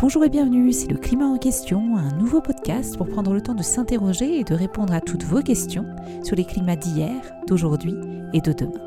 Bonjour et bienvenue, c'est le Climat en question, un nouveau podcast pour prendre le temps de s'interroger et de répondre à toutes vos questions sur les climats d'hier, d'aujourd'hui et de demain.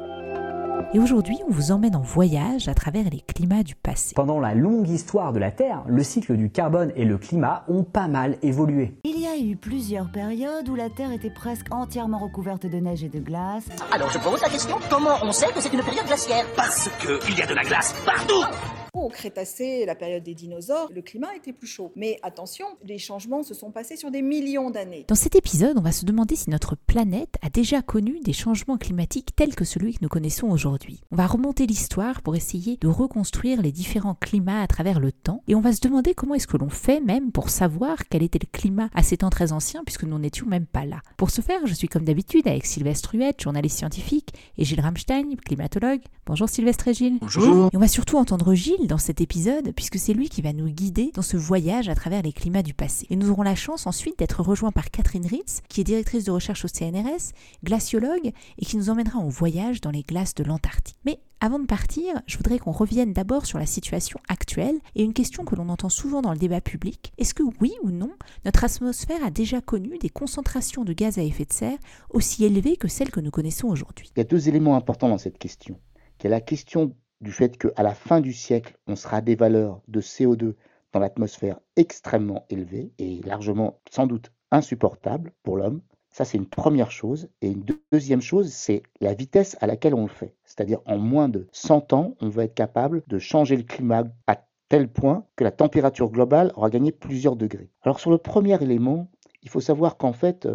Et aujourd'hui, on vous emmène en voyage à travers les climats du passé. Pendant la longue histoire de la Terre, le cycle du carbone et le climat ont pas mal évolué. Il y a eu plusieurs périodes où la Terre était presque entièrement recouverte de neige et de glace. Alors je pose la question, comment on sait que c'est une période glaciaire? Parce qu'il y a de la glace partout au Crétacé, la période des dinosaures, le climat était plus chaud. Mais attention, les changements se sont passés sur des millions d'années. Dans cet épisode, on va se demander si notre planète a déjà connu des changements climatiques tels que celui que nous connaissons aujourd'hui. On va remonter l'histoire pour essayer de reconstruire les différents climats à travers le temps et on va se demander comment est-ce que l'on fait même pour savoir quel était le climat à ces temps très anciens puisque nous n'étions même pas là. Pour ce faire, je suis comme d'habitude avec Sylvestre Huette, journaliste scientifique, et Gilles Ramstein, climatologue. Bonjour Sylvestre et Gilles. Bonjour. Et on va surtout entendre Gilles dans cet épisode, puisque c'est lui qui va nous guider dans ce voyage à travers les climats du passé. Et nous aurons la chance ensuite d'être rejoints par Catherine Ritz, qui est directrice de recherche au CNRS, glaciologue, et qui nous emmènera en voyage dans les glaces de l'Antarctique. Mais avant de partir, je voudrais qu'on revienne d'abord sur la situation actuelle et une question que l'on entend souvent dans le débat public. Est-ce que oui ou non, notre atmosphère a déjà connu des concentrations de gaz à effet de serre aussi élevées que celles que nous connaissons aujourd'hui? Il y a deux éléments importants dans cette question. Il y a la question du fait qu'à la fin du siècle, on sera à des valeurs de CO2 dans l'atmosphère extrêmement élevées et largement, sans doute, insupportables pour l'homme. Ça, c'est une première chose. Et une deuxième chose, c'est la vitesse à laquelle on le fait. C'est-à-dire, en moins de 100 ans, on va être capable de changer le climat à tel point que la température globale aura gagné plusieurs degrés. Alors, sur le premier élément, il faut savoir qu'en fait,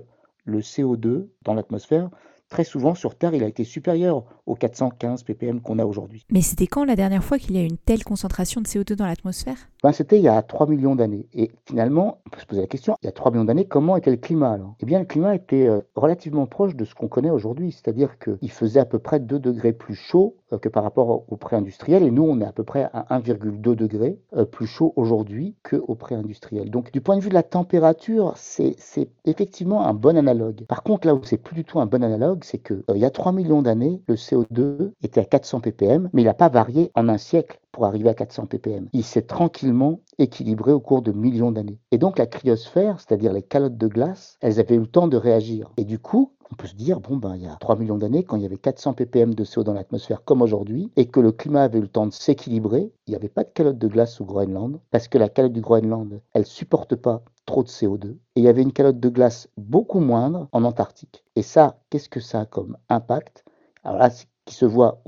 le CO2 dans l'atmosphère, très souvent sur Terre, il a été supérieur aux 415 ppm qu'on a aujourd'hui. Mais c'était quand la dernière fois qu'il y a eu une telle concentration de CO2 dans l'atmosphère? Ben, C'était il y a 3 millions d'années. Et finalement, on peut se poser la question, il y a 3 millions d'années, comment était le climat alors? Eh bien, le climat était euh, relativement proche de ce qu'on connaît aujourd'hui, c'est-à-dire qu'il faisait à peu près 2 degrés plus chaud euh, que par rapport au pré-industriel, et nous, on est à peu près à 1,2 degrés euh, plus chaud aujourd'hui qu'au pré-industriel. Donc, du point de vue de la température, c'est effectivement un bon analogue. Par contre, là où c'est plus du tout un bon analogue, c'est qu'il il y a 3 millions d'années, le CO2 CO2 était à 400 ppm, mais il n'a pas varié en un siècle pour arriver à 400 ppm. Il s'est tranquillement équilibré au cours de millions d'années. Et donc la cryosphère, c'est-à-dire les calottes de glace, elles avaient eu le temps de réagir. Et du coup, on peut se dire, bon, ben, il y a 3 millions d'années, quand il y avait 400 ppm de CO2 dans l'atmosphère comme aujourd'hui, et que le climat avait eu le temps de s'équilibrer, il n'y avait pas de calotte de glace au Groenland, parce que la calotte du Groenland, elle ne supporte pas trop de CO2. Et il y avait une calotte de glace beaucoup moindre en Antarctique. Et ça, qu'est-ce que ça a comme impact? Alors là, qui se voit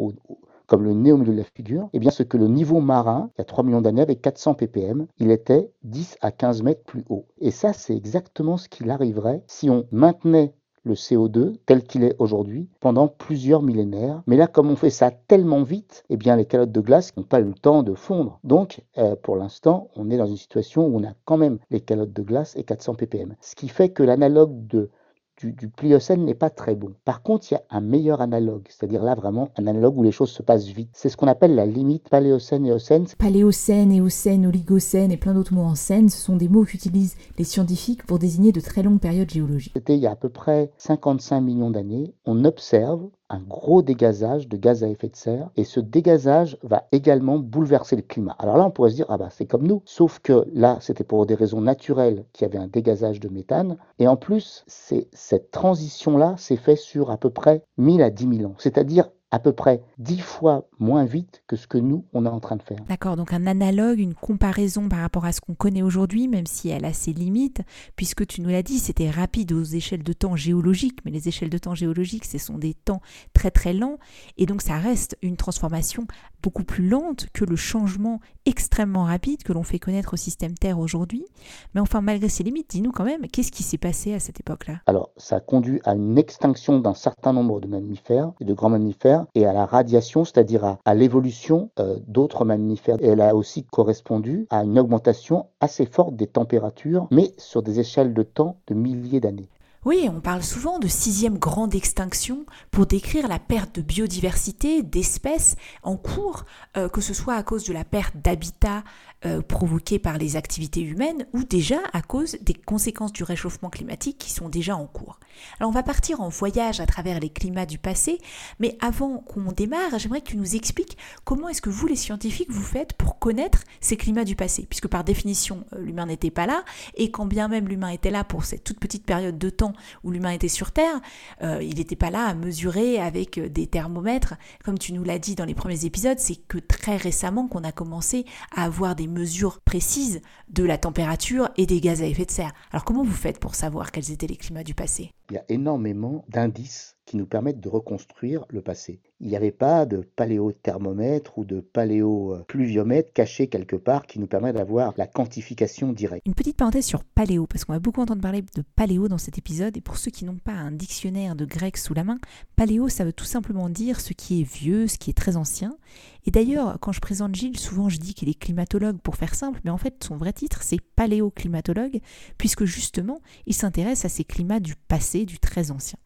comme le nez au milieu de la figure, eh bien, ce que le niveau marin, il y a 3 millions d'années, avec 400 ppm, il était 10 à 15 mètres plus haut. Et ça, c'est exactement ce qu'il arriverait si on maintenait le CO2 tel qu'il est aujourd'hui pendant plusieurs millénaires. Mais là, comme on fait ça tellement vite, eh bien, les calottes de glace n'ont pas eu le temps de fondre. Donc, euh, pour l'instant, on est dans une situation où on a quand même les calottes de glace et 400 ppm. Ce qui fait que l'analogue de du, Pliocène n'est pas très bon. Par contre, il y a un meilleur analogue, c'est-à-dire là vraiment un analogue où les choses se passent vite. C'est ce qu'on appelle la limite paléocène-éocène. Paléocène, éocène, oligocène et plein d'autres mots en scène, ce sont des mots qu'utilisent les scientifiques pour désigner de très longues périodes géologiques. C'était il y a à peu près 55 millions d'années. On observe un gros dégazage de gaz à effet de serre et ce dégazage va également bouleverser le climat. Alors là, on pourrait se dire, ah bah c'est comme nous, sauf que là, c'était pour des raisons naturelles qu'il y avait un dégazage de méthane. Et en plus, cette transition-là s'est faite sur à peu près 1000 à 10 000 ans, c'est-à-dire à peu près dix fois moins vite que ce que nous, on est en train de faire. D'accord, donc un analogue, une comparaison par rapport à ce qu'on connaît aujourd'hui, même si elle a ses limites, puisque tu nous l'as dit, c'était rapide aux échelles de temps géologiques, mais les échelles de temps géologiques, ce sont des temps très très lents, et donc ça reste une transformation beaucoup plus lente que le changement extrêmement rapide que l'on fait connaître au système Terre aujourd'hui. Mais enfin, malgré ces limites, dis-nous quand même, qu'est-ce qui s'est passé à cette époque-là? Alors, ça a conduit à une extinction d'un certain nombre de mammifères et de grands mammifères et à la radiation, c'est-à-dire à, l'évolution euh, d'autres mammifères. Elle a aussi correspondu à une augmentation assez forte des températures, mais sur des échelles de temps de milliers d'années. Oui, on parle souvent de sixième grande extinction pour décrire la perte de biodiversité, d'espèces en cours, euh, que ce soit à cause de la perte d'habitat euh, provoquée par les activités humaines ou déjà à cause des conséquences du réchauffement climatique qui sont déjà en cours. Alors on va partir en voyage à travers les climats du passé, mais avant qu'on démarre, j'aimerais que tu nous expliques comment est-ce que vous les scientifiques vous faites pour connaître ces climats du passé, puisque par définition euh, l'humain n'était pas là, et quand bien même l'humain était là pour cette toute petite période de temps, où l'humain était sur Terre, euh, il n'était pas là à mesurer avec euh, des thermomètres. Comme tu nous l'as dit dans les premiers épisodes, c'est que très récemment qu'on a commencé à avoir des mesures précises de la température et des gaz à effet de serre. Alors comment vous faites pour savoir quels étaient les climats du passé? Il y a énormément d'indices qui nous permettent de reconstruire le passé. Il n'y avait pas de paléothermomètre ou de paléopluviomètre caché quelque part qui nous permet d'avoir la quantification directe. Une petite parenthèse sur paléo, parce qu'on va beaucoup entendre parler de paléo dans cet épisode, et pour ceux qui n'ont pas un dictionnaire de grec sous la main, paléo ça veut tout simplement dire ce qui est vieux, ce qui est très ancien. Et d'ailleurs, quand je présente Gilles, souvent je dis qu'il est climatologue pour faire simple, mais en fait son vrai titre c'est paléoclimatologue, puisque justement il s'intéresse à ces climats du passé, du très ancien.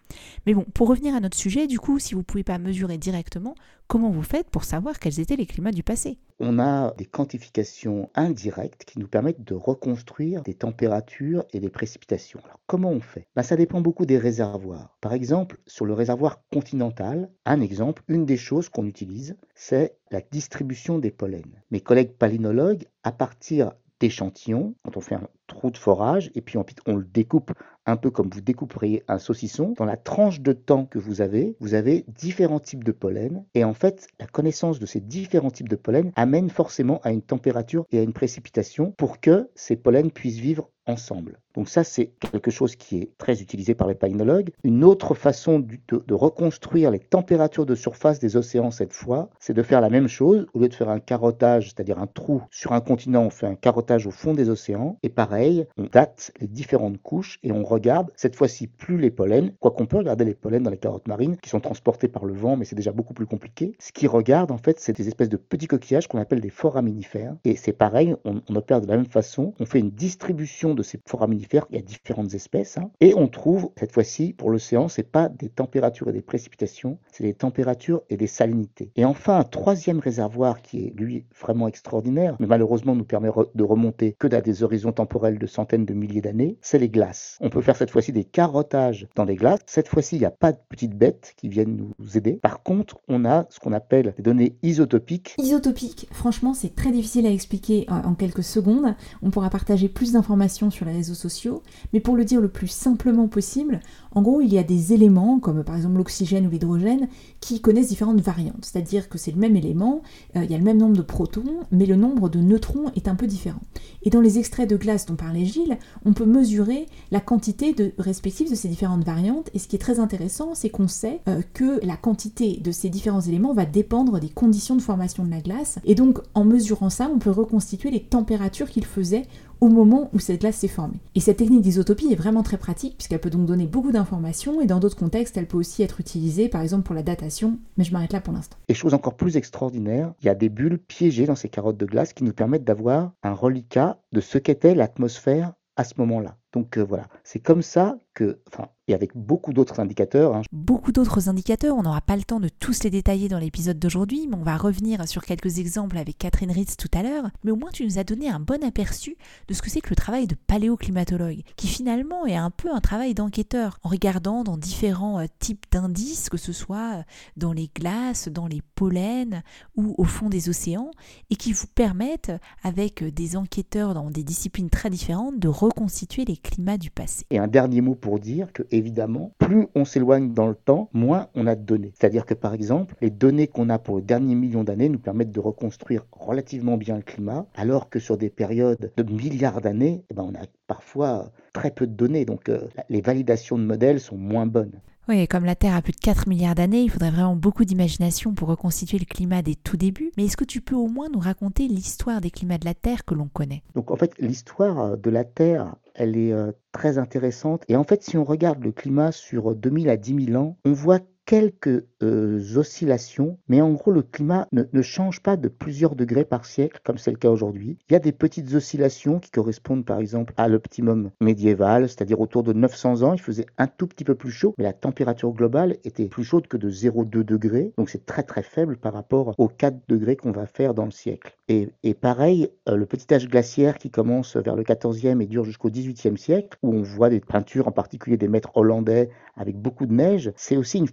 Mais bon, pour revenir à notre sujet, du coup, si vous ne pouvez pas mesurer directement, comment vous faites pour savoir quels étaient les climats du passé On a des quantifications indirectes qui nous permettent de reconstruire des températures et des précipitations. Alors comment on fait? Ben, Ça dépend beaucoup des réservoirs. Par exemple, sur le réservoir continental, un exemple, une des choses qu'on utilise, c'est la distribution des pollens. Mes collègues palynologues, à partir d'échantillons, quand on fait un trou de forage, et puis on le découpe un peu comme vous découperiez un saucisson. Dans la tranche de temps que vous avez, vous avez différents types de pollen. Et en fait, la connaissance de ces différents types de pollen amène forcément à une température et à une précipitation pour que ces pollens puissent vivre ensemble. Donc ça, c'est quelque chose qui est très utilisé par les palynologues. Une autre façon de, reconstruire les températures de surface des océans cette fois, c'est de faire la même chose. Au lieu de faire un carottage, c'est-à-dire un trou sur un continent, on fait un carottage au fond des océans. Et pareil, on date les différentes couches et on regarde cette fois-ci plus les pollens, quoiqu'on peut regarder les pollens dans les carottes marines qui sont transportés par le vent, mais c'est déjà beaucoup plus compliqué. Ce qui regarde, en fait, c'est des espèces de petits coquillages qu'on appelle des foraminifères. Et c'est pareil, on, opère de la même façon. On fait une distribution de ces foraminifères. Il y a différentes espèces. Hein, et on trouve, cette fois-ci, pour l'océan, c'est pas des températures et des précipitations, c'est des températures et des salinités. Et enfin, un troisième réservoir qui est, lui, vraiment extraordinaire, mais malheureusement nous permet de remonter que à des horizons temporels de centaines de milliers d'années, c'est les glaces. On peut faire cette fois-ci des carottages dans les glaces. Cette fois-ci, il n'y a pas de petites bêtes qui viennent nous aider. Par contre, on a ce qu'on appelle des données isotopiques. Isotopiques, franchement, c'est très difficile à expliquer en quelques secondes. On pourra partager plus d'informations sur les réseaux sociaux. Mais pour le dire le plus simplement possible, en gros, il y a des éléments, comme par exemple l'oxygène ou l'hydrogène, qui connaissent différentes variantes. C'est-à-dire que c'est le même élément, euh, il y a le même nombre de protons, mais le nombre de neutrons est un peu différent. Et dans les extraits de glace dont parlait Gilles, on peut mesurer la quantité respective de ces différentes variantes. Et ce qui est très intéressant, c'est qu'on sait euh, que la quantité de ces différents éléments va dépendre des conditions de formation de la glace. Et donc, en mesurant ça, on peut reconstituer les températures qu'il faisait au moment où cette glace s'est formée. Et cette technique d'isotopie est vraiment très pratique puisqu'elle peut donc donner beaucoup d'informations et dans d'autres contextes, elle peut aussi être utilisée par exemple pour la datation, mais je m'arrête là pour l'instant. Et chose encore plus extraordinaire, il y a des bulles piégées dans ces carottes de glace qui nous permettent d'avoir un reliquat de ce qu'était l'atmosphère à ce moment-là. Donc euh, voilà, c'est comme ça que, enfin, et avec beaucoup d'autres indicateurs. Hein. Beaucoup d'autres indicateurs, on n'aura pas le temps de tous les détailler dans l'épisode d'aujourd'hui, mais on va revenir sur quelques exemples avec Catherine Ritz tout à l'heure. Mais au moins, tu nous as donné un bon aperçu de ce que c'est que le travail de paléoclimatologue, qui finalement est un peu un travail d'enquêteur, en regardant dans différents euh, types d'indices, que ce soit euh, dans les glaces, dans les pollens ou au fond des océans, et qui vous permettent, avec des enquêteurs dans des disciplines très différentes, de reconstituer les climats du passé. Et un dernier mot pour dire que, évidemment, plus on s'éloigne dans le temps, moins on a de données. C'est-à-dire que, par exemple, les données qu'on a pour le dernier million d'années nous permettent de reconstruire relativement bien le climat, alors que sur des périodes de milliards d'années, eh ben, on a parfois très peu de données. Donc, euh, les validations de modèles sont moins bonnes. Oui, comme la Terre a plus de 4 milliards d'années, il faudrait vraiment beaucoup d'imagination pour reconstituer le climat des tout débuts. Mais est-ce que tu peux au moins nous raconter l'histoire des climats de la Terre que l'on connaît? Donc en fait, l'histoire de la Terre, elle est euh, très intéressante. Et en fait, si on regarde le climat sur 2000 à 10 000 ans, on voit quelques euh, oscillations, mais en gros le climat ne, change pas de plusieurs degrés par siècle comme c'est le cas aujourd'hui. Il y a des petites oscillations qui correspondent par exemple à l'optimum médiéval, c'est-à-dire autour de 900 ans, il faisait un tout petit peu plus chaud, mais la température globale était plus chaude que de 0,2 degrés, donc c'est très très faible par rapport aux 4 degrés qu'on va faire dans le siècle. Et, pareil, euh, le petit âge glaciaire qui commence vers le 14e et dure jusqu'au 18e siècle, où on voit des peintures, en particulier des maîtres hollandais avec beaucoup de neige, c'est aussi une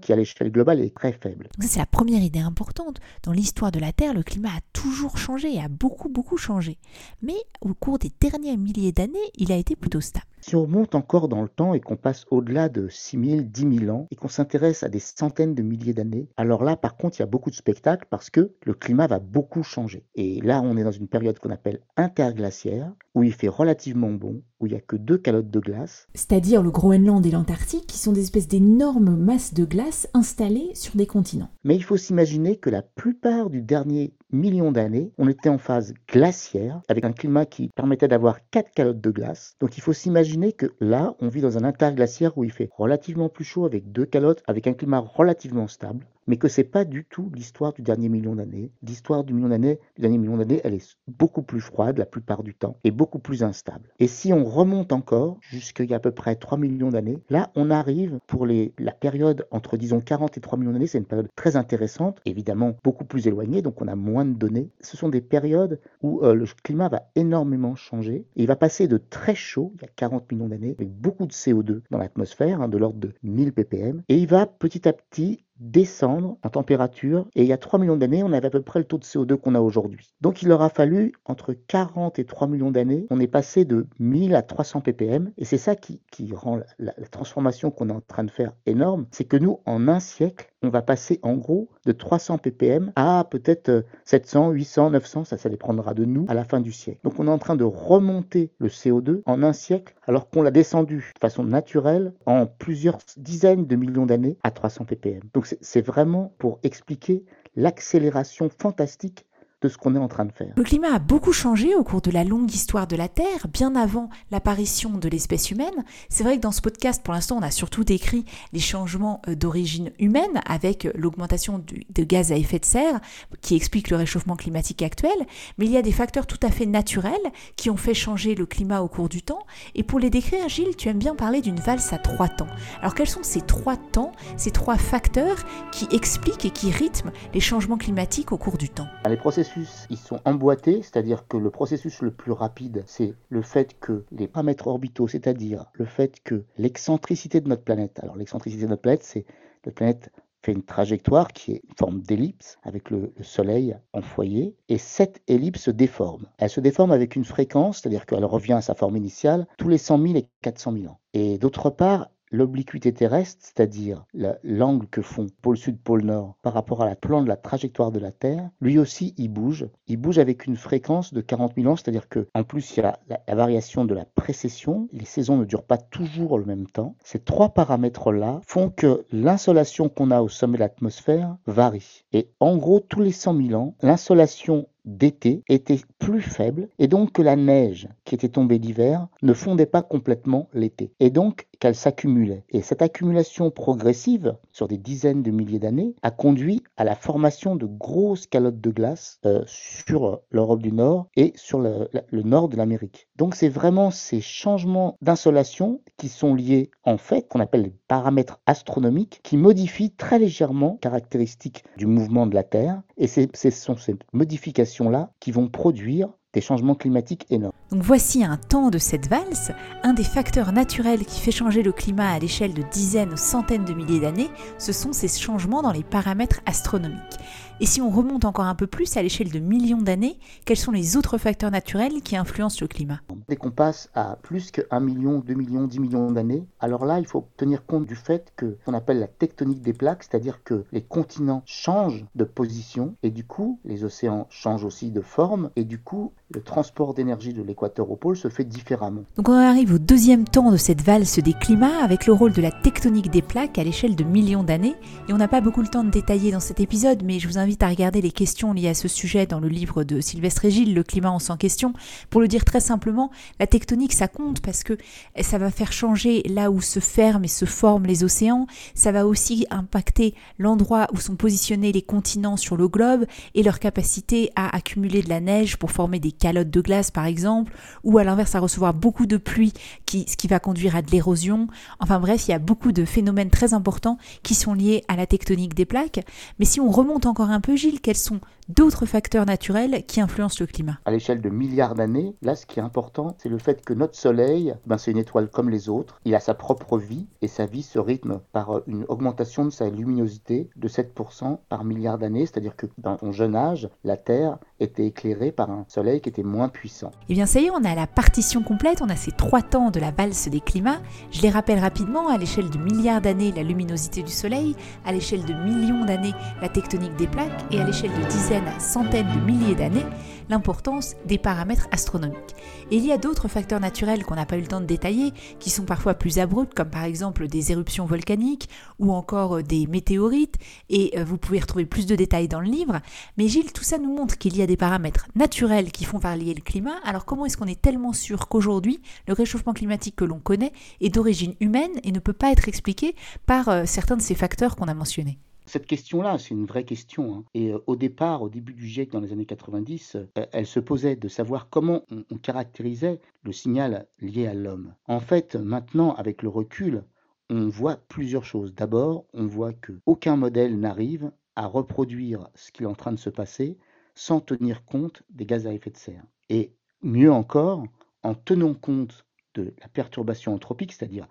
qui à l'échelle globale est très faible. C'est la première idée importante. Dans l'histoire de la Terre, le climat a toujours changé, a beaucoup beaucoup changé. Mais au cours des derniers milliers d'années, il a été plutôt stable. Si on remonte encore dans le temps et qu'on passe au-delà de 6 000, 10 000 ans et qu'on s'intéresse à des centaines de milliers d'années, alors là, par contre, il y a beaucoup de spectacles parce que le climat va beaucoup changer. Et là, on est dans une période qu'on appelle interglaciaire, où il fait relativement bon, où il n'y a que deux calottes de glace. C'est-à-dire le Groenland et l'Antarctique, qui sont des espèces d'énormes masses de glace installées sur des continents. Mais il faut s'imaginer que la plupart du dernier million d'années, on était en phase glaciaire, avec un climat qui permettait d'avoir quatre calottes de glace. Donc il faut s'imaginer que là, on vit dans un interglaciaire où il fait relativement plus chaud, avec deux calottes, avec un climat relativement stable mais que c'est pas du tout l'histoire du dernier million d'années. L'histoire du du dernier million d'années, elle est beaucoup plus froide la plupart du temps et beaucoup plus instable. Et si on remonte encore jusqu'il y a à peu près 3 millions d'années, là on arrive pour les, la période entre disons 40 et 3 millions d'années, c'est une période très intéressante, évidemment beaucoup plus éloignée, donc on a moins de données. Ce sont des périodes où euh, le climat va énormément changer il va passer de très chaud, il y a 40 millions d'années, avec beaucoup de CO2 dans l'atmosphère, hein, de l'ordre de 1000 ppm, et il va petit à petit descendre en température et il y a 3 millions d'années, on avait à peu près le taux de CO2 qu'on a aujourd'hui. Donc il leur a fallu entre 40 et 3 millions d'années, on est passé de 1000 à 300 ppm et c'est ça qui, rend la, transformation qu'on est en train de faire énorme, c'est que nous en un siècle, on va passer en gros de 300 ppm à peut-être 700, 800, 900, ça, ça dépendra de nous à la fin du siècle. Donc on est en train de remonter le CO2 en un siècle alors qu'on l'a descendu de façon naturelle en plusieurs dizaines de millions d'années à 300 ppm. Donc c'est vraiment pour expliquer l'accélération fantastique de ce qu'on est en train de faire. Le climat a beaucoup changé au cours de la longue histoire de la Terre, bien avant l'apparition de l'espèce humaine. C'est vrai que dans ce podcast, pour l'instant, on a surtout décrit les changements euh, d'origine humaine avec l'augmentation de gaz à effet de serre qui explique le réchauffement climatique actuel, mais il y a des facteurs tout à fait naturels qui ont fait changer le climat au cours du temps. Et pour les décrire, Gilles, tu aimes bien parler d'une valse à trois temps. Alors quels sont ces trois temps, ces trois facteurs qui expliquent et qui rythment les changements climatiques au cours du temps? Les processus ils sont emboîtés, c'est-à-dire que le processus le plus rapide, c'est le fait que les paramètres orbitaux, c'est-à-dire le fait que l'excentricité de notre planète, alors l'excentricité de notre planète, c'est notre planète fait une trajectoire qui est une forme d'ellipse avec le, le, Soleil en foyer, et cette ellipse se déforme. Elle se déforme avec une fréquence, c'est-à-dire qu'elle revient à sa forme initiale, tous les 100 000 et 400 000 ans. Et d'autre part, l'obliquité terrestre, c'est-à-dire l'angle que font pôle sud, pôle nord par rapport à la plan de la trajectoire de la Terre, lui aussi il bouge. Il bouge avec une fréquence de 40 000 ans, c'est-à-dire que en plus il y a la, la, variation de la précession. Les saisons ne durent pas toujours le même temps. Ces trois paramètres-là font que l'insolation qu'on a au sommet de l'atmosphère varie. Et en gros, tous les 100 000 ans, l'insolation d'été était plus faible et donc que la neige qui était tombée l'hiver ne fondait pas complètement l'été et donc qu'elle s'accumulait. Et cette accumulation progressive sur des dizaines de milliers d'années a conduit à la formation de grosses calottes de glace euh, sur l'Europe du Nord et sur le, le nord de l'Amérique. Donc c'est vraiment ces changements d'insolation qui sont liés en fait, qu'on appelle les paramètres astronomiques, qui modifient très légèrement les caractéristiques du mouvement de la Terre. Et ce sont ces modifications-là qui vont produire des changements climatiques énormes. Donc voici un temps de cette valse, un des facteurs naturels qui fait changer le climat à l'échelle de dizaines ou centaines de milliers d'années, ce sont ces changements dans les paramètres astronomiques. Et si on remonte encore un peu plus à l'échelle de millions d'années, quels sont les autres facteurs naturels qui influencent le climat? Dès qu'on passe à plus que 1 million, 2 millions, 10 millions d'années, alors là, il faut tenir compte du fait que qu'on appelle la tectonique des plaques, c'est-à-dire que les continents changent de position et du coup, les océans changent aussi de forme et du coup, le transport d'énergie de l'équateur au pôle se fait différemment. Donc on arrive au deuxième temps de cette valse des climats avec le rôle de la tectonique des plaques à l'échelle de millions d'années. Et on n'a pas beaucoup le temps de détailler dans cet épisode, mais je vous invite à regarder les questions liées à ce sujet dans le livre de Sylvestre Gilles, Le climat en sans question. Pour le dire très simplement, la tectonique ça compte parce que ça va faire changer là où se ferment et se forment les océans. Ça va aussi impacter l'endroit où sont positionnés les continents sur le globe et leur capacité à accumuler de la neige pour former des calottes de glace par exemple, ou à l'inverse à recevoir beaucoup de pluie, qui, ce qui va conduire à de l'érosion. Enfin bref, il y a beaucoup de phénomènes très importants qui sont liés à la tectonique des plaques. Mais si on remonte encore un peu, Gilles, quels sont? D'autres facteurs naturels qui influencent le climat. À l'échelle de milliards d'années, là ce qui est important, c'est le fait que notre Soleil, ben, c'est une étoile comme les autres, il a sa propre vie et sa vie se rythme par une augmentation de sa luminosité de 7% par milliard d'années, c'est-à-dire que dans son jeune âge, la Terre était éclairée par un Soleil qui était moins puissant. Et eh bien ça y est, on a la partition complète, on a ces trois temps de la valse des climats. Je les rappelle rapidement, à l'échelle de milliards d'années, la luminosité du Soleil, à l'échelle de millions d'années, la tectonique des plaques, et à l'échelle de dizaines centaines de milliers d'années, l'importance des paramètres astronomiques. Et il y a d'autres facteurs naturels qu'on n'a pas eu le temps de détailler, qui sont parfois plus abrupts, comme par exemple des éruptions volcaniques ou encore euh, des météorites, et euh, vous pouvez retrouver plus de détails dans le livre. Mais Gilles, tout ça nous montre qu'il y a des paramètres naturels qui font varier le climat. Alors comment est-ce qu'on est tellement sûr qu'aujourd'hui, le réchauffement climatique que l'on connaît est d'origine humaine et ne peut pas être expliqué par euh, certains de ces facteurs qu'on a mentionnés? Cette question-là, c'est une vraie question. Hein. Et euh, au départ, au début du GIEC dans les années 90, euh, elle se posait de savoir comment on, caractérisait le signal lié à l'homme. En fait, maintenant, avec le recul, on voit plusieurs choses. D'abord, on voit que aucun modèle n'arrive à reproduire ce qui est en train de se passer sans tenir compte des gaz à effet de serre. Et mieux encore, en tenant compte de la perturbation anthropique, c'est-à-dire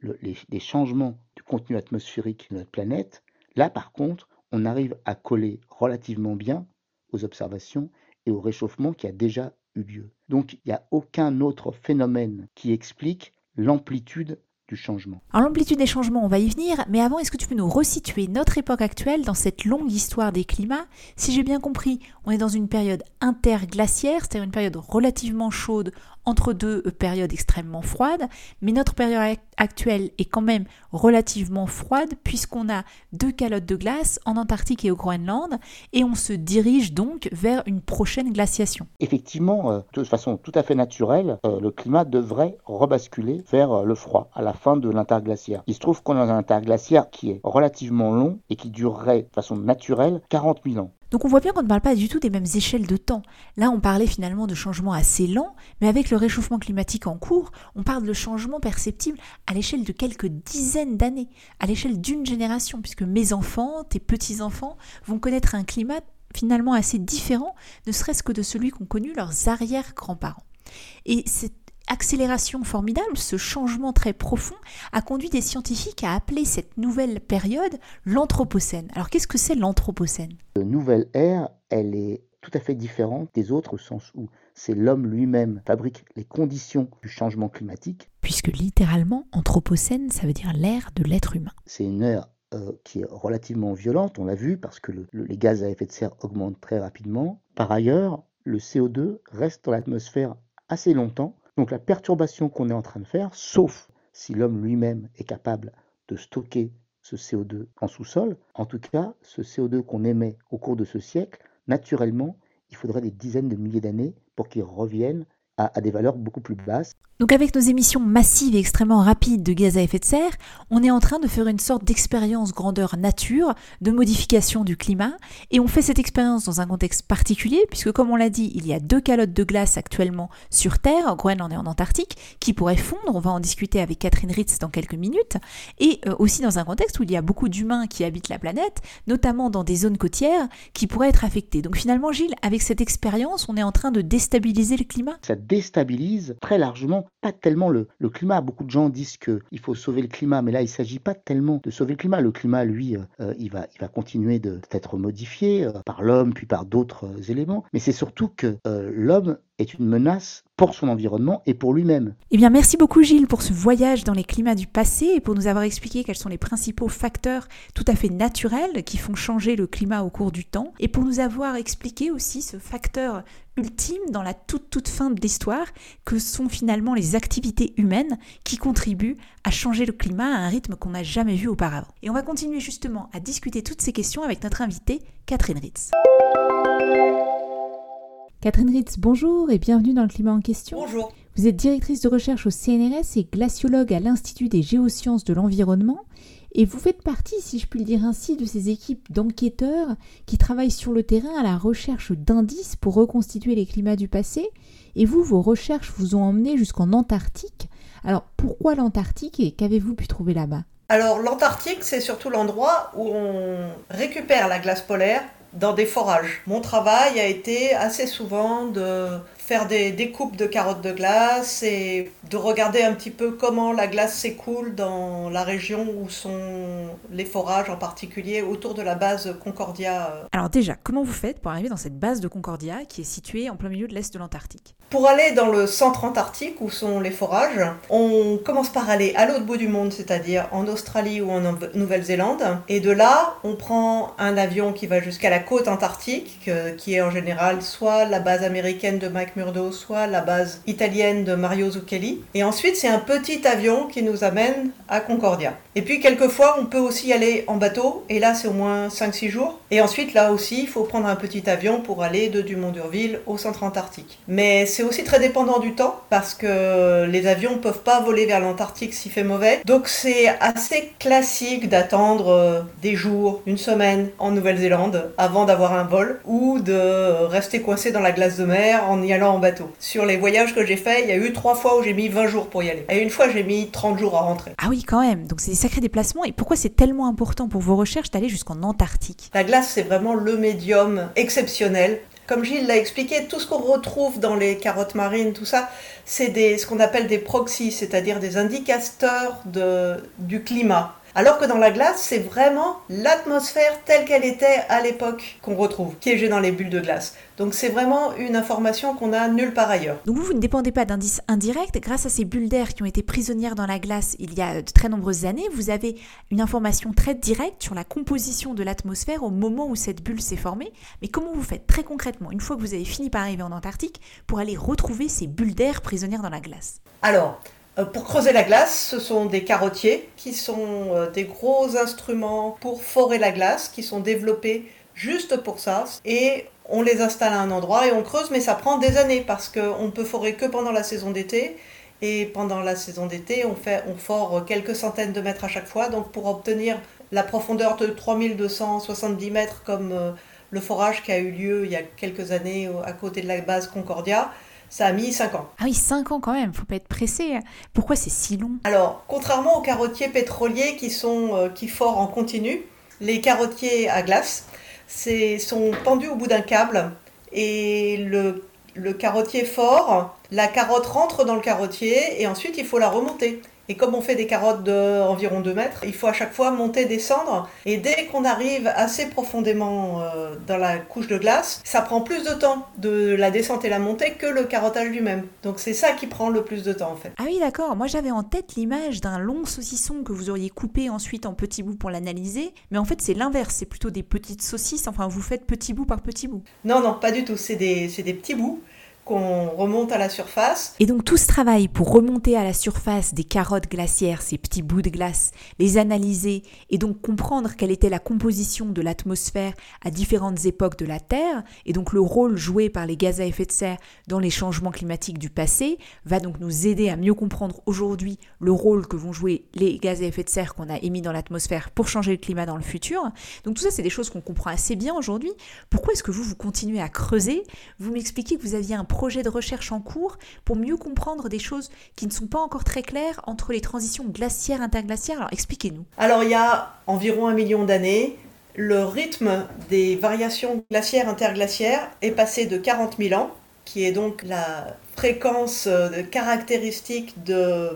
les changements du contenu atmosphérique de notre planète, Là, par contre, on arrive à coller relativement bien aux observations et au réchauffement qui a déjà eu lieu. Donc, il n'y a aucun autre phénomène qui explique l'amplitude du changement. Alors l'amplitude des changements, on va y venir, mais avant, est-ce que tu peux nous resituer notre époque actuelle dans cette longue histoire des climats? Si j'ai bien compris, on est dans une période interglaciaire, c'est-à-dire une période relativement chaude entre deux périodes extrêmement froides, mais notre période actuelle est quand même relativement froide puisqu'on a deux calottes de glace en Antarctique et au Groenland et on se dirige donc vers une prochaine glaciation. Effectivement, euh, de façon tout à fait naturelle, euh, le climat devrait rebasculer vers euh, le froid à la fin de l'interglaciaire. Il se trouve qu'on a un interglaciaire qui est relativement long et qui durerait de façon naturelle 40 000 ans. Donc on voit bien qu'on ne parle pas du tout des mêmes échelles de temps. Là, on parlait finalement de changements assez lents, mais avec le réchauffement climatique en cours, on parle de changements perceptibles à l'échelle de quelques dizaines d'années, à l'échelle d'une génération, puisque mes enfants, tes petits-enfants, vont connaître un climat finalement assez différent, ne serait-ce que de celui qu'ont connu leurs arrière-grands-parents. Et c'est accélération formidable, ce changement très profond, a conduit des scientifiques à appeler cette nouvelle période l'Anthropocène. Alors qu'est-ce que c'est l'Anthropocène? La nouvelle ère, elle est tout à fait différente des autres au sens où c'est l'homme lui-même fabrique les conditions du changement climatique. Puisque littéralement, Anthropocène, ça veut dire l'ère de l'être humain. C'est une ère euh, qui est relativement violente, on l'a vu, parce que les gaz à effet de serre augmentent très rapidement. Par ailleurs, le CO2 reste dans l'atmosphère assez longtemps, donc la perturbation qu'on est en train de faire, sauf si l'homme lui-même est capable de stocker ce CO2 en sous-sol, en tout cas, ce CO2 qu'on émet au cours de ce siècle, naturellement, il faudrait des dizaines de milliers d'années pour qu'il revienne à, des valeurs beaucoup plus basses. Donc avec nos émissions massives et extrêmement rapides de gaz à effet de serre, on est en train de faire une sorte d'expérience grandeur nature de modification du climat et on fait cette expérience dans un contexte particulier puisque comme on l'a dit, il y a deux calottes de glace actuellement sur Terre, en Groenland et en Antarctique, qui pourraient fondre, on va en discuter avec Catherine Ritz dans quelques minutes, et euh, aussi dans un contexte où il y a beaucoup d'humains qui habitent la planète, notamment dans des zones côtières qui pourraient être affectées. Donc finalement Gilles, avec cette expérience, on est en train de déstabiliser le climat? Ça déstabilise très largement pas tellement le, climat. Beaucoup de gens disent qu'il faut sauver le climat, mais là, il ne s'agit pas tellement de sauver le climat. Le climat, lui, euh, euh, il, va, il va continuer d'être modifié euh, par l'homme, puis par d'autres éléments. Mais c'est surtout que l'homme est une menace pour son environnement et pour lui-même. Eh bien, merci beaucoup Gilles pour ce voyage dans les climats du passé et pour nous avoir expliqué quels sont les principaux facteurs tout à fait naturels qui font changer le climat au cours du temps et pour nous avoir expliqué aussi ce facteur ultime dans la toute toute fin de l'histoire que sont finalement les activités humaines qui contribuent à changer le climat à un rythme qu'on n'a jamais vu auparavant. Et on va continuer justement à discuter toutes ces questions avec notre invitée Catherine Ritz. Catherine Ritz, bonjour et bienvenue dans le climat en question. Bonjour. Vous êtes directrice de recherche au CNRS et glaciologue à l'Institut des géosciences de l'environnement. Et vous faites partie, si je puis le dire ainsi, de ces équipes d'enquêteurs qui travaillent sur le terrain à la recherche d'indices pour reconstituer les climats du passé. Et vous, vos recherches vous ont emmené jusqu'en Antarctique. Alors pourquoi l'Antarctique et qu'avez-vous pu trouver là-bas? Alors l'Antarctique, c'est surtout l'endroit où on récupère la glace polaire dans des forages. Mon travail a été assez souvent de faire des découpes de carottes de glace et de regarder un petit peu comment la glace s'écoule dans la région où sont les forages, en particulier autour de la base Concordia. Alors déjà, comment vous faites pour arriver dans cette base de Concordia qui est située en plein milieu de l'est de l'Antarctique? Pour aller dans le centre antarctique où sont les forages, on commence par aller à l'autre bout du monde, c'est-à-dire en Australie ou en Nouvelle-Zélande. Et de là, on prend un avion qui va jusqu'à la côte antarctique, qui est en général soit la base américaine de Mike Murdo, soit la base italienne de Mario Zucchelli. Et ensuite, c'est un petit avion qui nous amène à Concordia. Et puis, quelquefois, on peut aussi aller en bateau, et là, c'est au moins 5-6 jours. Et ensuite, là aussi, il faut prendre un petit avion pour aller de Dumont-d'Urville au centre antarctique. Mais c'est aussi très dépendant du temps, parce que les avions ne peuvent pas voler vers l'Antarctique s'il fait mauvais. Donc, c'est assez classique d'attendre euh, des jours, une semaine en Nouvelle-Zélande avant d'avoir un vol, ou de rester coincé dans la glace de mer en y allant en bateau. Sur les voyages que j'ai faits, il y a eu trois fois où j'ai mis 20 jours pour y aller. Et une fois, j'ai mis 30 jours à rentrer. Ah oui, quand même. Donc c'est des sacrés déplacements. Et pourquoi c'est tellement important pour vos recherches d'aller jusqu'en Antarctique? La glace, c'est vraiment le médium exceptionnel comme Gilles l'a expliqué, tout ce qu'on retrouve dans les carottes marines, tout ça, c'est ce qu'on appelle des proxys, c'est-à-dire des indicateurs du climat. Alors que dans la glace, c'est vraiment l'atmosphère telle qu'elle était à l'époque qu'on retrouve, piégée dans les bulles de glace. Donc c'est vraiment une information qu'on a nulle part ailleurs. Donc vous, vous ne dépendez pas d'indices indirects. Grâce à ces bulles d'air qui ont été prisonnières dans la glace il y a de très nombreuses années, vous avez une information très directe sur la composition de l'atmosphère au moment où cette bulle s'est formée. Mais comment vous faites très concrètement, une fois que vous avez fini par arriver en Antarctique, pour aller retrouver ces bulles d'air prisonnières dans la glace? Alors, pour creuser la glace, ce sont des carottiers qui sont euh, des gros instruments pour forer la glace, qui sont développés juste pour ça. Et on les installe à un endroit et on creuse, mais ça prend des années parce qu'on ne peut forer que pendant la saison d'été. Et pendant la saison d'été, on, fait, on fore quelques centaines de mètres à chaque fois. Donc pour obtenir la profondeur de 3270 mètres comme euh, le forage qui a eu lieu il y a quelques années à côté de la base Concordia, ça a mis 5 ans. Ah oui, 5 ans quand même, faut pas être pressé. Pourquoi c'est si long? Alors, contrairement aux carottiers pétroliers qui, sont, euh, qui forent en continu, les carottiers à glace sont pendus au bout d'un câble et le, le carottier fort, la carotte rentre dans le carottier et ensuite il faut la remonter. Et comme on fait des carottes d'environ 2 mètres, il faut à chaque fois monter, descendre. Et dès qu'on arrive assez profondément euh, dans la couche de glace, ça prend plus de temps de la descente et la montée que le carottage lui-même. Donc c'est ça qui prend le plus de temps en fait. Ah oui d'accord, moi j'avais en tête l'image d'un long saucisson que vous auriez coupé ensuite en petits bouts pour l'analyser. Mais en fait c'est l'inverse, c'est plutôt des petites saucisses, enfin vous faites petit bout par petit bout. Non, non, pas du tout, c'est des, des petits bouts remonte à la surface. Et donc tout ce travail pour remonter à la surface des carottes glaciaires, ces petits bouts de glace, les analyser et donc comprendre quelle était la composition de l'atmosphère à différentes époques de la Terre, et donc le rôle joué par les gaz à effet de serre dans les changements climatiques du passé, va donc nous aider à mieux comprendre aujourd'hui le rôle que vont jouer les gaz à effet de serre qu'on a émis dans l'atmosphère pour changer le climat dans le futur. Donc tout ça, c'est des choses qu'on comprend assez bien aujourd'hui. Pourquoi est-ce que vous, vous continuez à creuser? Vous m'expliquez que vous aviez un de recherche en cours pour mieux comprendre des choses qui ne sont pas encore très claires entre les transitions glaciaires interglaciaires. Alors expliquez-nous. Alors il y a environ un million d'années, le rythme des variations glaciaires interglaciaires est passé de 40 000 ans, qui est donc la fréquence euh, caractéristique de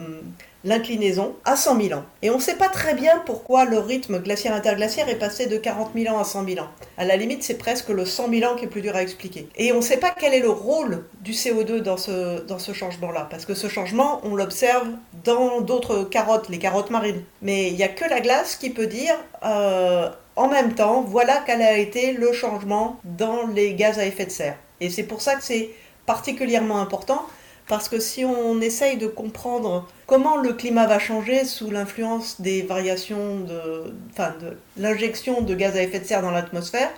l'inclinaison à 100 000 ans. Et on ne sait pas très bien pourquoi le rythme glaciaire-interglaciaire est passé de 40 000 ans à 100 000 ans. À la limite, c'est presque le 100 000 ans qui est plus dur à expliquer. Et on ne sait pas quel est le rôle du CO2 dans ce, changement-là. Parce que ce changement, on l'observe dans d'autres carottes, les carottes marines. Mais il n'y a que la glace qui peut dire... Euh, en même temps, voilà quel a été le changement dans les gaz à effet de serre. Et c'est pour ça que c'est particulièrement important, parce que si on essaye de comprendre comment le climat va changer sous l'influence des variations de, enfin, de l'injection de gaz à effet de serre dans l'atmosphère,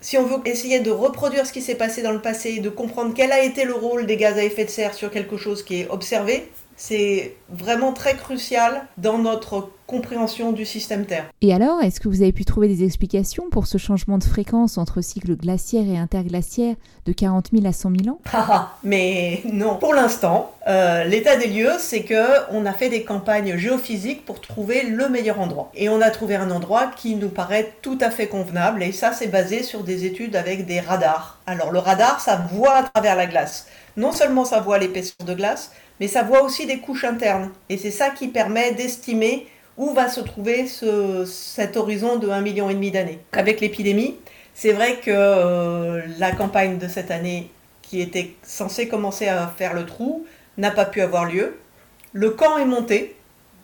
si on veut essayer de reproduire ce qui s'est passé dans le passé, de comprendre quel a été le rôle des gaz à effet de serre sur quelque chose qui est observé, c'est vraiment très crucial dans notre compréhension du système Terre. Et alors, est-ce que vous avez pu trouver des explications pour ce changement de fréquence entre cycle glaciaire et interglaciaire de 40 000 à 100 000 ans? Ah, ah, Mais non, pour l'instant, euh, l'état des lieux, c'est que on a fait des campagnes géophysiques pour trouver le meilleur endroit. Et on a trouvé un endroit qui nous paraît tout à fait convenable, et ça, c'est basé sur des études avec des radars. Alors, le radar, ça voit à travers la glace. Non seulement ça voit l'épaisseur de glace, mais ça voit aussi des couches internes. Et c'est ça qui permet d'estimer où va se trouver cet horizon de 1,5 million d'années. Avec l'épidémie, c'est vrai que euh, la campagne de cette année, qui était censée commencer à faire le trou, n'a pas pu avoir lieu. Le camp est monté,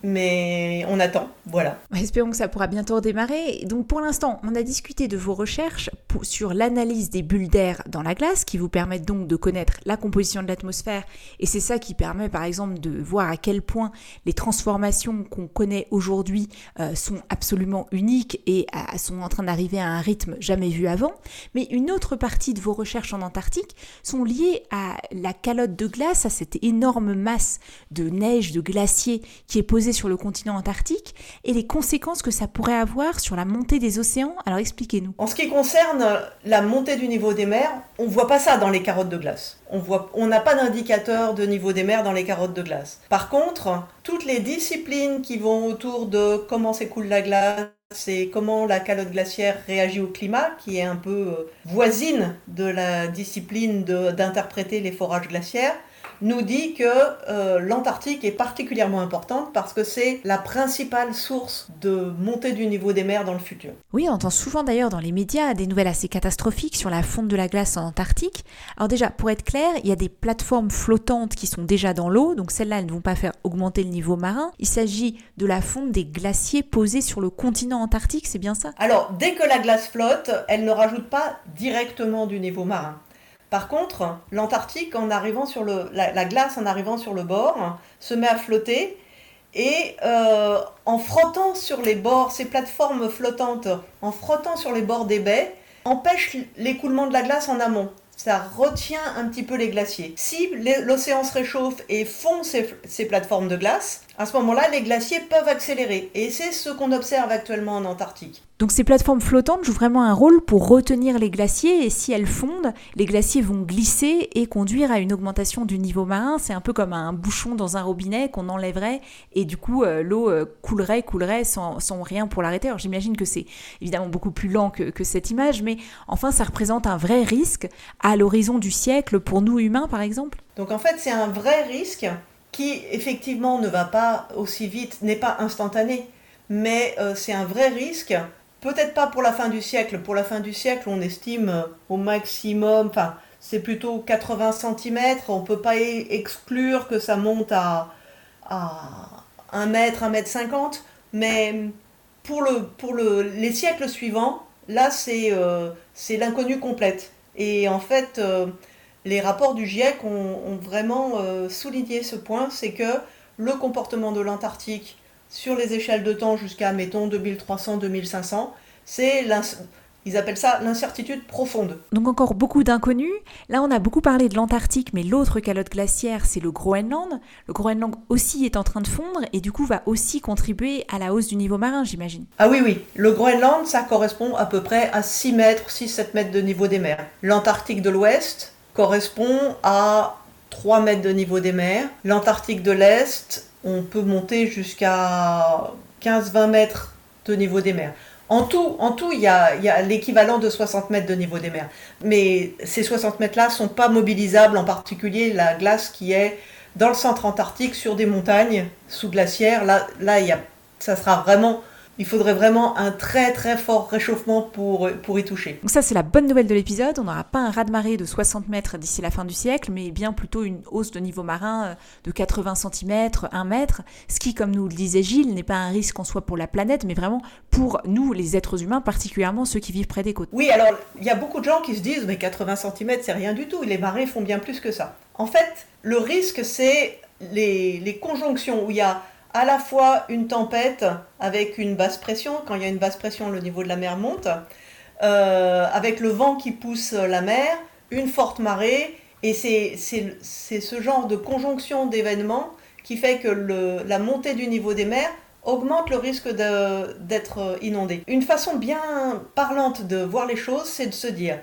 mais on attend, voilà. Espérons que ça pourra bientôt redémarrer. Donc pour l'instant, on a discuté de vos recherches sur l'analyse des bulles d'air dans la glace, qui vous permettent donc de connaître la composition de l'atmosphère, et c'est ça qui permet par exemple de voir à quel point les transformations qu'on connaît aujourd'hui euh, sont absolument uniques et sont en train d'arriver à un rythme jamais vu avant. Mais une autre partie de vos recherches en Antarctique sont liées à la calotte de glace, à cette énorme masse de neige, de glacier qui est posée sur le continent antarctique et les conséquences que ça pourrait avoir sur la montée des océans. Alors expliquez-nous. En ce qui concerne la montée du niveau des mers, on ne voit pas ça dans les carottes de glace. On on n'a pas d'indicateur de niveau des mers dans les carottes de glace. Par contre, toutes les disciplines qui vont autour de comment s'écoule la glace, c'est comment la calotte glaciaire réagit au climat, qui est un peu euh, voisine de la discipline d'interpréter les forages glaciaires nous dit que euh, l'Antarctique est particulièrement importante parce que c'est la principale source de montée du niveau des mers dans le futur. Oui, on entend souvent d'ailleurs dans les médias des nouvelles assez catastrophiques sur la fonte de la glace en Antarctique. Alors déjà, pour être clair, il y a des plateformes flottantes qui sont déjà dans l'eau, donc celles-là, elles ne vont pas faire augmenter le niveau marin. Il s'agit de la fonte des glaciers posés sur le continent antarctique, c'est bien ça? Alors, dès que la glace flotte, elle ne rajoute pas directement du niveau marin. Par contre, l'Antarctique, en arrivant sur la, glace en arrivant sur le bord, se met à flotter et euh, en frottant sur les bords, ces plateformes flottantes, en frottant sur les bords des baies, empêche l'écoulement de la glace en amont. Ça retient un petit peu les glaciers. Si l'océan se réchauffe et fond ces plateformes de glace, à ce moment-là, les glaciers peuvent accélérer. Et c'est ce qu'on observe actuellement en Antarctique. Donc ces plateformes flottantes jouent vraiment un rôle pour retenir les glaciers et si elles fondent, les glaciers vont glisser et conduire à une augmentation du niveau marin. C'est un peu comme un bouchon dans un robinet qu'on enlèverait et du coup euh, l'eau euh, coulerait, coulerait sans, rien pour l'arrêter. Alors j'imagine que c'est évidemment beaucoup plus lent que, que cette image, mais enfin ça représente un vrai risque à l'horizon du siècle pour nous humains par exemple. Donc en fait c'est un vrai risque qui effectivement ne va pas aussi vite, n'est pas instantané, mais euh, c'est un vrai risque. Peut-être pas pour la fin du siècle. Pour la fin du siècle, on estime euh, au maximum, enfin, c'est plutôt 80 cm. On ne peut pas exclure que ça monte à, à 1 mètre, 1 mètre 50. Mais pour, le, pour le, les siècles suivants, là, c'est euh, l'inconnu complète. Et en fait, les rapports du GIEC ont, vraiment euh, souligné ce point, c'est que le comportement de l'Antarctique sur les échelles de temps jusqu'à, mettons, 2300-2500, c'est ils appellent ça l'incertitude profonde. Donc encore beaucoup d'inconnus. Là, on a beaucoup parlé de l'Antarctique, mais l'autre calotte glaciaire, c'est le Groenland. Le Groenland aussi est en train de fondre et du coup va aussi contribuer à la hausse du niveau marin, j'imagine. Ah oui, oui. Le Groenland, ça correspond à peu près à 6 mètres, 6-7 mètres de niveau des mers. L'Antarctique de l'Ouest, correspond à 3 mètres de niveau des mers. L'Antarctique de l'Est, on peut monter jusqu'à 15-20 mètres de niveau des mers. En tout, en tout, il y a, l'équivalent de 60 mètres de niveau des mers. Mais ces 60 mètres-là ne sont pas mobilisables, en particulier la glace qui est dans le centre antarctique, sur des montagnes, sous glaciaire, là, là y a, ça sera vraiment il faudrait vraiment un très très fort réchauffement pour, pour y toucher. Donc ça c'est la bonne nouvelle de l'épisode, on n'aura pas un raz-de-marée de 60 mètres d'ici la fin du siècle, mais bien plutôt une hausse de niveau marin euh, de 80 cm, 1 mètre, ce qui comme nous le disait Gilles n'est pas un risque en soi pour la planète, mais vraiment pour nous les êtres humains, particulièrement ceux qui vivent près des côtes. Oui alors il y a beaucoup de gens qui se disent mais 80 cm c'est rien du tout, les marées font bien plus que ça. En fait le risque c'est les, les conjonctions où il y a à la fois une tempête avec une basse pression, quand il y a une basse pression, le niveau de la mer monte, euh, avec le vent qui pousse la mer, une forte marée, et c'est ce genre de conjonction d'événements qui fait que la montée du niveau des mers augmente le risque d'être inondé. Une façon bien parlante de voir les choses, c'est de se dire,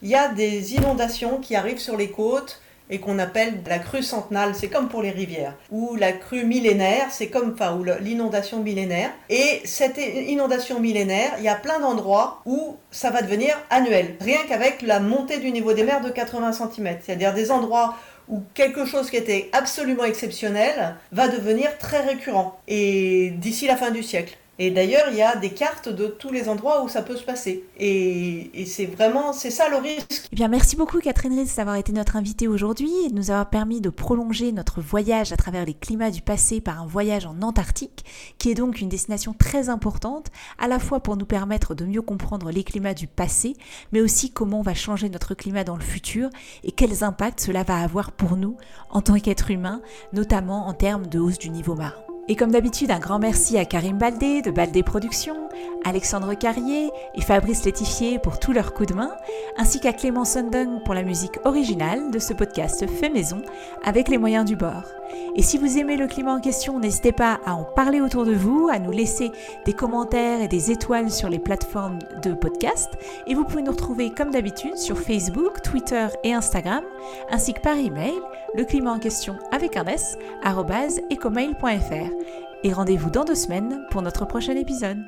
il y a des inondations qui arrivent sur les côtes, et qu'on appelle la crue centenale, c'est comme pour les rivières, ou la crue millénaire, c'est comme, enfin, l'inondation millénaire. Et cette inondation millénaire, il y a plein d'endroits où ça va devenir annuel, rien qu'avec la montée du niveau des mers de 80 cm. C'est-à-dire des endroits où quelque chose qui était absolument exceptionnel va devenir très récurrent, et d'ici la fin du siècle. Et d'ailleurs, il y a des cartes de tous les endroits où ça peut se passer. Et, c'est vraiment, c'est ça le risque. Eh bien, merci beaucoup Catherine Ritz d'avoir été notre invitée aujourd'hui et de nous avoir permis de prolonger notre voyage à travers les climats du passé par un voyage en Antarctique, qui est donc une destination très importante, à la fois pour nous permettre de mieux comprendre les climats du passé, mais aussi comment on va changer notre climat dans le futur et quels impacts cela va avoir pour nous en tant qu'êtres humains, notamment en termes de hausse du niveau marin. Et comme d'habitude, un grand merci à Karim Baldé de Baldé Productions, Alexandre Carrier et Fabrice Létifier pour tous leurs coups de main, ainsi qu'à Clément Sundung pour la musique originale de ce podcast fait maison avec les moyens du bord. Et si vous aimez le climat en question, n'hésitez pas à en parler autour de vous, à nous laisser des commentaires et des étoiles sur les plateformes de podcast. Et vous pouvez nous retrouver comme d'habitude sur Facebook, Twitter et Instagram, ainsi que par email, le climat en question avec un s, ecomail.fr. Et rendez-vous dans deux semaines pour notre prochain épisode.